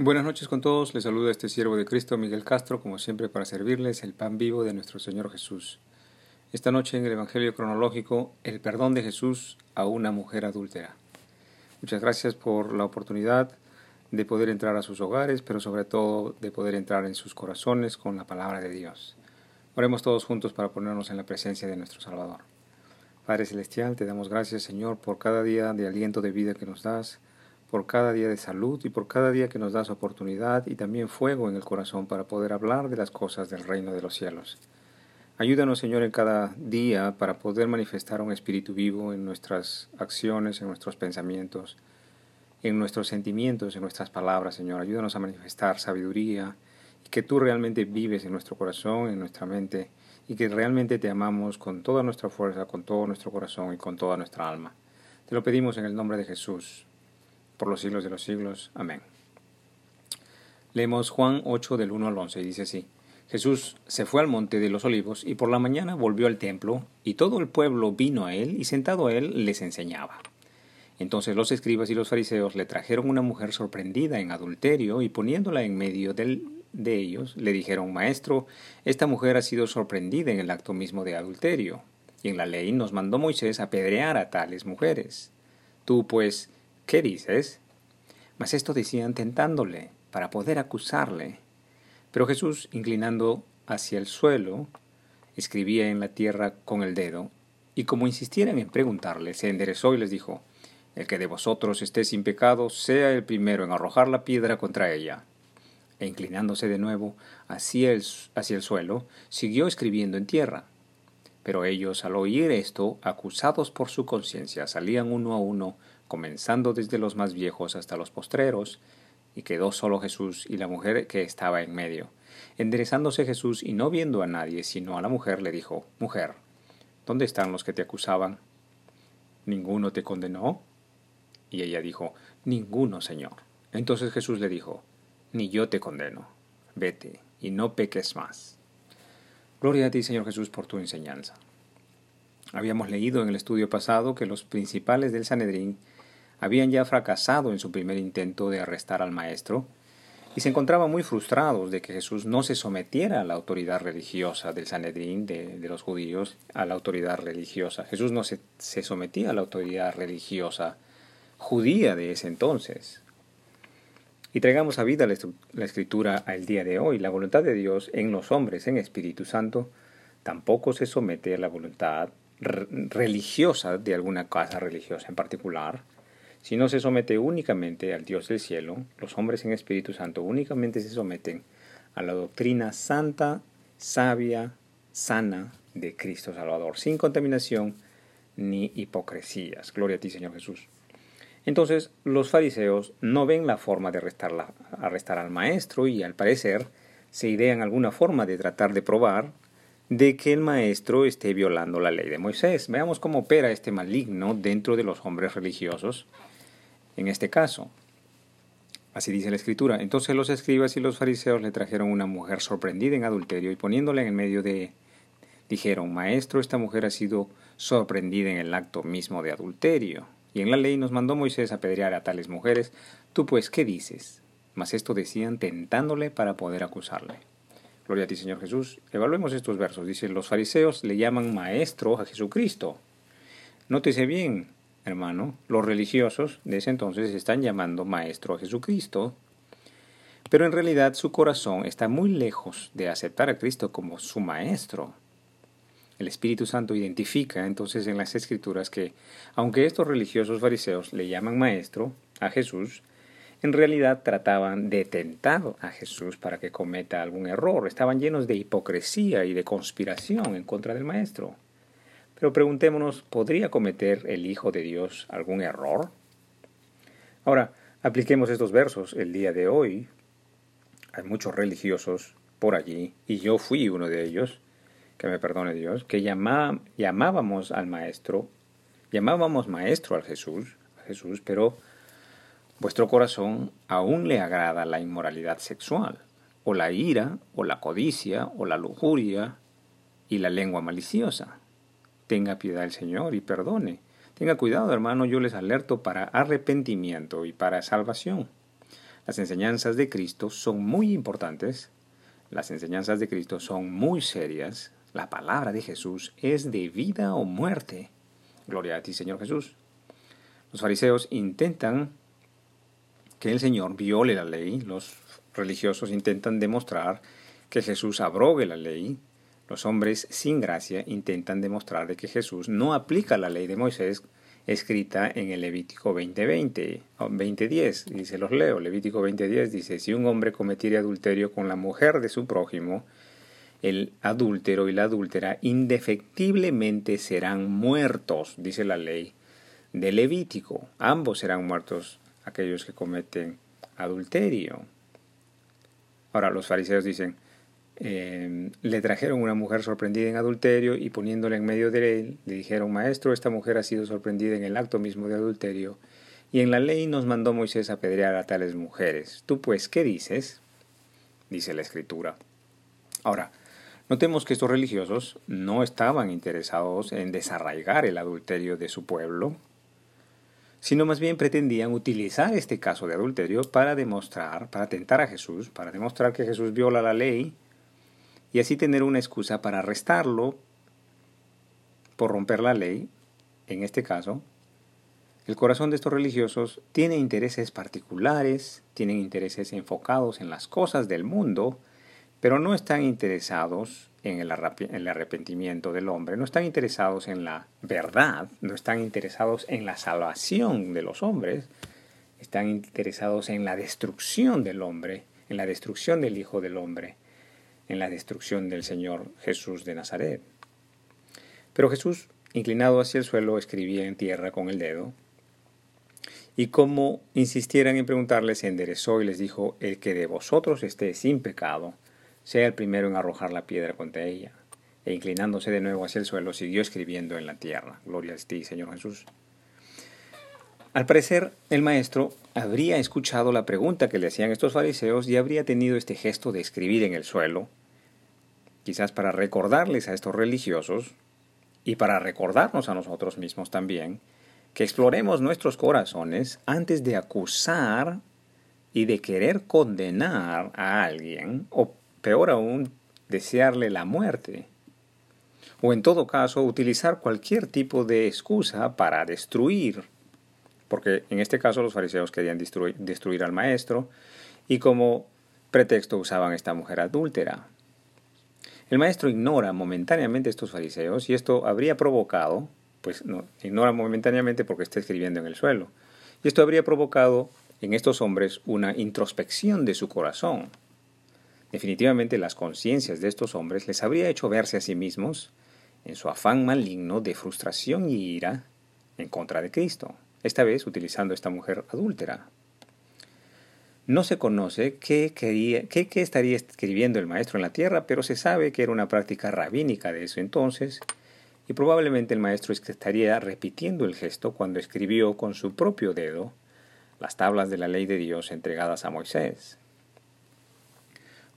Buenas noches con todos, les saluda este siervo de Cristo Miguel Castro, como siempre para servirles el pan vivo de nuestro Señor Jesús. Esta noche en el Evangelio cronológico, el perdón de Jesús a una mujer adúltera. Muchas gracias por la oportunidad de poder entrar a sus hogares, pero sobre todo de poder entrar en sus corazones con la palabra de Dios. Oremos todos juntos para ponernos en la presencia de nuestro Salvador. Padre Celestial, te damos gracias Señor por cada día de aliento de vida que nos das por cada día de salud y por cada día que nos das oportunidad y también fuego en el corazón para poder hablar de las cosas del reino de los cielos. Ayúdanos, Señor, en cada día para poder manifestar un espíritu vivo en nuestras acciones, en nuestros pensamientos, en nuestros sentimientos, en nuestras palabras, Señor. Ayúdanos a manifestar sabiduría y que tú realmente vives en nuestro corazón, en nuestra mente, y que realmente te amamos con toda nuestra fuerza, con todo nuestro corazón y con toda nuestra alma. Te lo pedimos en el nombre de Jesús por los siglos de los siglos. Amén. Leemos Juan 8 del 1 al 11 y dice así. Jesús se fue al monte de los olivos y por la mañana volvió al templo y todo el pueblo vino a él y sentado a él les enseñaba. Entonces los escribas y los fariseos le trajeron una mujer sorprendida en adulterio y poniéndola en medio de ellos le dijeron, Maestro, esta mujer ha sido sorprendida en el acto mismo de adulterio, y en la ley nos mandó Moisés apedrear a tales mujeres. Tú, pues, ¿Qué dices? Mas esto decían tentándole, para poder acusarle. Pero Jesús, inclinando hacia el suelo, escribía en la tierra con el dedo, y como insistieran en preguntarle, se enderezó y les dijo, El que de vosotros esté sin pecado, sea el primero en arrojar la piedra contra ella. E inclinándose de nuevo hacia el, hacia el suelo, siguió escribiendo en tierra. Pero ellos, al oír esto, acusados por su conciencia, salían uno a uno, comenzando desde los más viejos hasta los postreros, y quedó solo Jesús y la mujer que estaba en medio. Enderezándose Jesús y no viendo a nadie sino a la mujer, le dijo, Mujer, ¿dónde están los que te acusaban? ¿Ninguno te condenó? Y ella dijo, Ninguno, Señor. Entonces Jesús le dijo, Ni yo te condeno. Vete y no peques más. Gloria a ti, Señor Jesús, por tu enseñanza. Habíamos leído en el estudio pasado que los principales del Sanedrín habían ya fracasado en su primer intento de arrestar al maestro y se encontraban muy frustrados de que Jesús no se sometiera a la autoridad religiosa del Sanedrín, de, los judíos, a la autoridad religiosa. Jesús no se, se sometía a la autoridad religiosa judía de ese entonces. Y traigamos a vida la, escritura al día de hoy. La voluntad de Dios en los hombres, en Espíritu Santo, tampoco se somete a la voluntad religiosa de alguna casa religiosa en particular, si no se somete únicamente al Dios del cielo, los hombres en Espíritu Santo únicamente se someten a la doctrina santa, sabia, sana de Cristo Salvador, sin contaminación ni hipocresías. Gloria a ti, Señor Jesús. Entonces, los fariseos no ven la forma de arrestar, arrestar al maestro y, al parecer, se idean alguna forma de tratar de probar de que el maestro esté violando la ley de Moisés. Veamos cómo opera este maligno dentro de los hombres religiosos en este caso. Así dice la escritura. Entonces los escribas y los fariseos le trajeron una mujer sorprendida en adulterio y poniéndola en medio de... dijeron, Maestro, esta mujer ha sido sorprendida en el acto mismo de adulterio. Y en la ley nos mandó Moisés apedrear a tales mujeres. Tú pues, ¿qué dices? Mas esto decían tentándole para poder acusarle. Gloria a ti, Señor Jesús. Evaluemos estos versos. Dice, los fariseos le llaman maestro a Jesucristo. Nótese bien, hermano, los religiosos de ese entonces están llamando maestro a Jesucristo, pero en realidad su corazón está muy lejos de aceptar a Cristo como su maestro. El Espíritu Santo identifica entonces en las Escrituras que, aunque estos religiosos fariseos le llaman maestro a Jesús, en realidad trataban de tentar a Jesús para que cometa algún error. Estaban llenos de hipocresía y de conspiración en contra del Maestro. Pero preguntémonos, ¿podría cometer el Hijo de Dios algún error? Ahora, apliquemos estos versos el día de hoy. Hay muchos religiosos por allí, y yo fui uno de ellos, que me perdone Dios, que llamábamos al Maestro, llamábamos Maestro al Jesús, Jesús, pero Vuestro corazón aún le agrada la inmoralidad sexual, o la ira, o la codicia, o la lujuria, y la lengua maliciosa. Tenga piedad el Señor y perdone. Tenga cuidado, hermano, yo les alerto para arrepentimiento y para salvación. Las enseñanzas de Cristo son muy importantes, las enseñanzas de Cristo son muy serias, la palabra de Jesús es de vida o muerte. Gloria a ti, Señor Jesús. Los fariseos intentan que el Señor viole la ley, los religiosos intentan demostrar que Jesús abrogue la ley, los hombres sin gracia intentan demostrar de que Jesús no aplica la ley de Moisés escrita en el Levítico 20:20, 20:10, dice los leo, Levítico 20:10 dice, si un hombre cometiere adulterio con la mujer de su prójimo, el adúltero y la adúltera indefectiblemente serán muertos, dice la ley de Levítico, ambos serán muertos aquellos que cometen adulterio. Ahora los fariseos dicen, Em, le trajeron una mujer sorprendida en adulterio y poniéndola en medio de él, le dijeron, Maestro, esta mujer ha sido sorprendida en el acto mismo de adulterio, y en la ley nos mandó Moisés apedrear a tales mujeres. ¿Tú pues qué dices? dice la escritura. Ahora, notemos que estos religiosos no estaban interesados en desarraigar el adulterio de su pueblo, sino más bien pretendían utilizar este caso de adulterio para demostrar, para tentar a Jesús, para demostrar que Jesús viola la ley, y así tener una excusa para arrestarlo por romper la ley, en este caso, el corazón de estos religiosos tiene intereses particulares, tienen intereses enfocados en las cosas del mundo, pero no están interesados en el, arrepentimiento del hombre, no están interesados en la verdad, no están interesados en la salvación de los hombres, están interesados en la destrucción del hombre, en la destrucción del Hijo del Hombre en la destrucción del Señor Jesús de Nazaret. Pero Jesús, inclinado hacia el suelo, escribía en tierra con el dedo, y como insistieran en preguntarle, se enderezó y les dijo, el que de vosotros esté sin pecado, sea el primero en arrojar la piedra contra ella. E inclinándose de nuevo hacia el suelo, siguió escribiendo en la tierra. Gloria a ti, Señor Jesús. Al parecer, el maestro habría escuchado la pregunta que le hacían estos fariseos y habría tenido este gesto de escribir en el suelo, quizás para recordarles a estos religiosos y para recordarnos a nosotros mismos también, que exploremos nuestros corazones antes de acusar y de querer condenar a alguien, o peor aún, desearle la muerte, o en todo caso utilizar cualquier tipo de excusa para destruir, porque en este caso los fariseos querían destruir, destruir al maestro y como pretexto usaban esta mujer adúltera. El maestro ignora momentáneamente estos fariseos y esto habría provocado, pues no, ignora momentáneamente porque está escribiendo en el suelo, y esto habría provocado en estos hombres una introspección de su corazón. Definitivamente las conciencias de estos hombres les habría hecho verse a sí mismos en su afán maligno de frustración y ira en contra de Cristo, esta vez utilizando esta mujer adúltera. No se conoce qué, quería, qué, estaría escribiendo el maestro en la tierra, pero se sabe que era una práctica rabínica de eso entonces, y probablemente el maestro estaría repitiendo el gesto cuando escribió con su propio dedo las tablas de la ley de Dios entregadas a Moisés.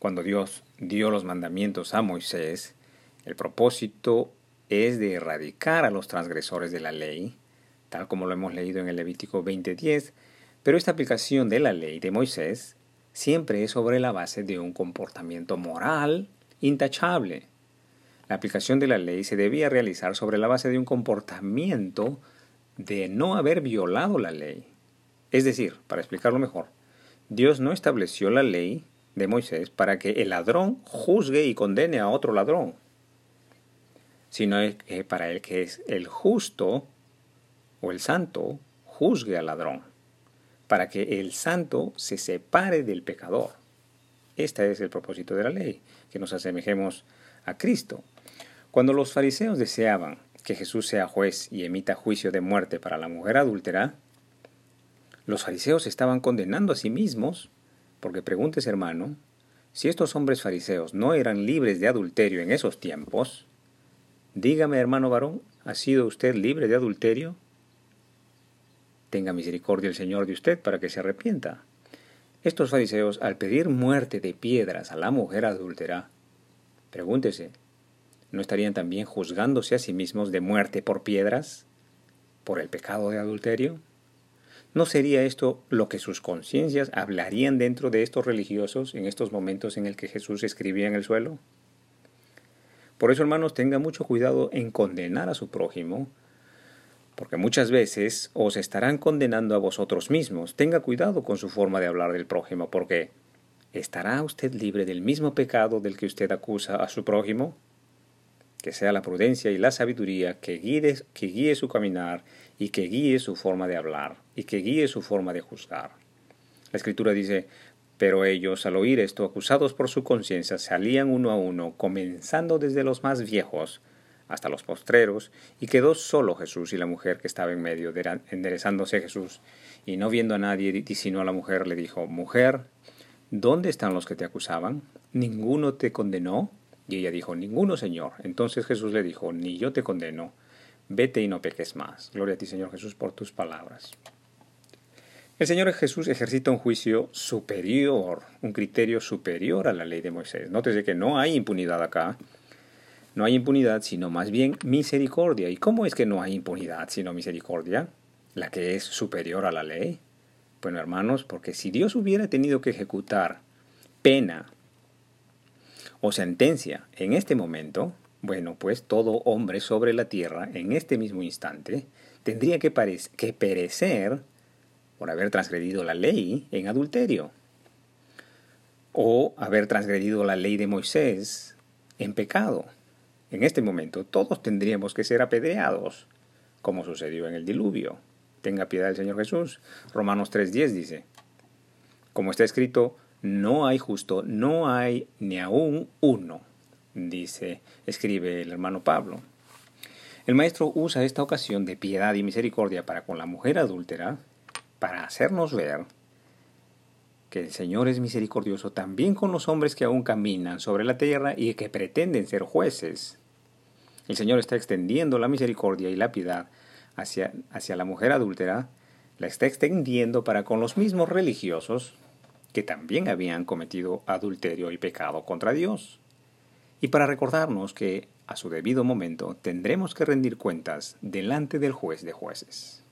Cuando Dios dio los mandamientos a Moisés, el propósito es de erradicar a los transgresores de la ley, tal como lo hemos leído en el Levítico 20:10, pero esta aplicación de la ley de Moisés siempre es sobre la base de un comportamiento moral intachable. La aplicación de la ley se debía realizar sobre la base de un comportamiento de no haber violado la ley. Es decir, para explicarlo mejor, Dios no estableció la ley de Moisés para que el ladrón juzgue y condene a otro ladrón, sino que para el que es el justo o el santo juzgue al ladrón para que el santo se separe del pecador. Este es el propósito de la ley, que nos asemejemos a Cristo. Cuando los fariseos deseaban que Jesús sea juez y emita juicio de muerte para la mujer adúltera, los fariseos estaban condenando a sí mismos, porque preguntes hermano, si estos hombres fariseos no eran libres de adulterio en esos tiempos, dígame hermano varón, ¿ha sido usted libre de adulterio? Tenga misericordia el Señor de usted para que se arrepienta. Estos fariseos, al pedir muerte de piedras a la mujer adúltera, pregúntese, ¿no estarían también juzgándose a sí mismos de muerte por piedras? ¿Por el pecado de adulterio? ¿No sería esto lo que sus conciencias hablarían dentro de estos religiosos en estos momentos en el que Jesús escribía en el suelo? Por eso, hermanos, tenga mucho cuidado en condenar a su prójimo, porque muchas veces os estarán condenando a vosotros mismos. Tenga cuidado con su forma de hablar del prójimo, porque ¿estará usted libre del mismo pecado del que usted acusa a su prójimo? Que sea la prudencia y la sabiduría que guíe, que guíe su caminar y que guíe su forma de hablar y que guíe su forma de juzgar. La escritura dice, pero ellos, al oír esto, acusados por su conciencia, salían uno a uno, comenzando desde los más viejos hasta los postreros, y quedó solo Jesús y la mujer que estaba en medio, enderezándose Jesús, y no viendo a nadie, sino a la mujer, le dijo, Mujer, ¿dónde están los que te acusaban? ¿Ninguno te condenó? Y ella dijo, Ninguno, Señor. Entonces Jesús le dijo, Ni yo te condeno vete y no peques más. Gloria a ti, Señor Jesús, por tus palabras. El Señor Jesús ejercita un juicio superior, un criterio superior a la ley de Moisés. Nótese que no hay impunidad acá. No hay impunidad, sino más bien misericordia. ¿Y cómo es que no hay impunidad, sino misericordia? La que es superior a la ley. Bueno, hermanos, porque si Dios hubiera tenido que ejecutar pena o sentencia en este momento, bueno, pues todo hombre sobre la tierra en este mismo instante tendría que, que perecer por haber transgredido la ley en adulterio o haber transgredido la ley de Moisés en pecado. En este momento todos tendríamos que ser apedreados, como sucedió en el diluvio. Tenga piedad el Señor Jesús. Romanos 3.10 dice, como está escrito, no hay justo, no hay ni aún uno dice, escribe el hermano Pablo. El maestro usa esta ocasión de piedad y misericordia para con la mujer adúltera, para hacernos ver que el Señor es misericordioso también con los hombres que aún caminan sobre la tierra y que pretenden ser jueces. El Señor está extendiendo la misericordia y la piedad hacia, hacia la mujer adúltera, la está extendiendo para con los mismos religiosos que también habían cometido adulterio y pecado contra Dios y para recordarnos que a su debido momento tendremos que rendir cuentas delante del juez de jueces.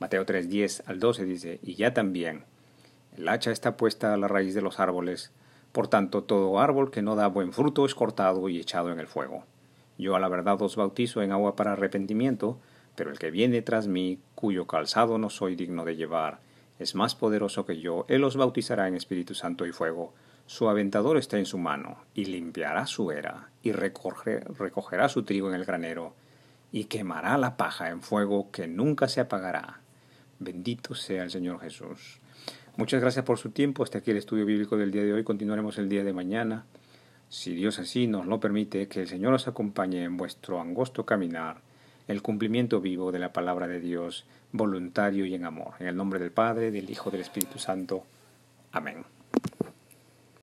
Mateo 3:10 al 12 dice, y ya también, el hacha está puesta a la raíz de los árboles, por tanto todo árbol que no da buen fruto es cortado y echado en el fuego. Yo a la verdad os bautizo en agua para arrepentimiento, pero el que viene tras mí, cuyo calzado no soy digno de llevar, es más poderoso que yo, él os bautizará en Espíritu Santo y fuego su aventador está en su mano, y limpiará su era, y recogerá su trigo en el granero, y quemará la paja en fuego que nunca se apagará. Bendito sea el Señor Jesús. Muchas gracias por su tiempo. Hasta aquí el estudio bíblico del día de hoy. Continuaremos el día de mañana. Si Dios así nos lo permite, que el Señor os acompañe en vuestro angosto caminar, el cumplimiento vivo de la palabra de Dios, voluntario y en amor. En el nombre del Padre, del Hijo, del Espíritu Santo. Amén.